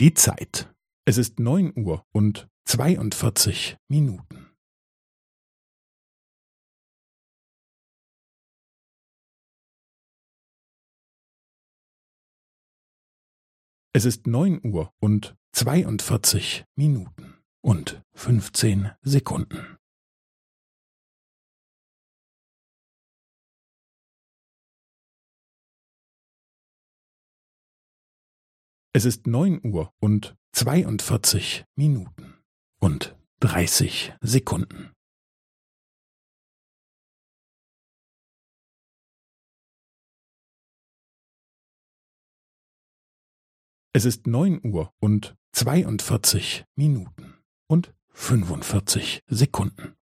Die Zeit. Es ist neun Uhr und zweiundvierzig Minuten. Es ist neun Uhr und zweiundvierzig Minuten und fünfzehn Sekunden. Es ist neun Uhr und zweiundvierzig Minuten und dreißig Sekunden. Es ist neun Uhr und zweiundvierzig Minuten und fünfundvierzig Sekunden.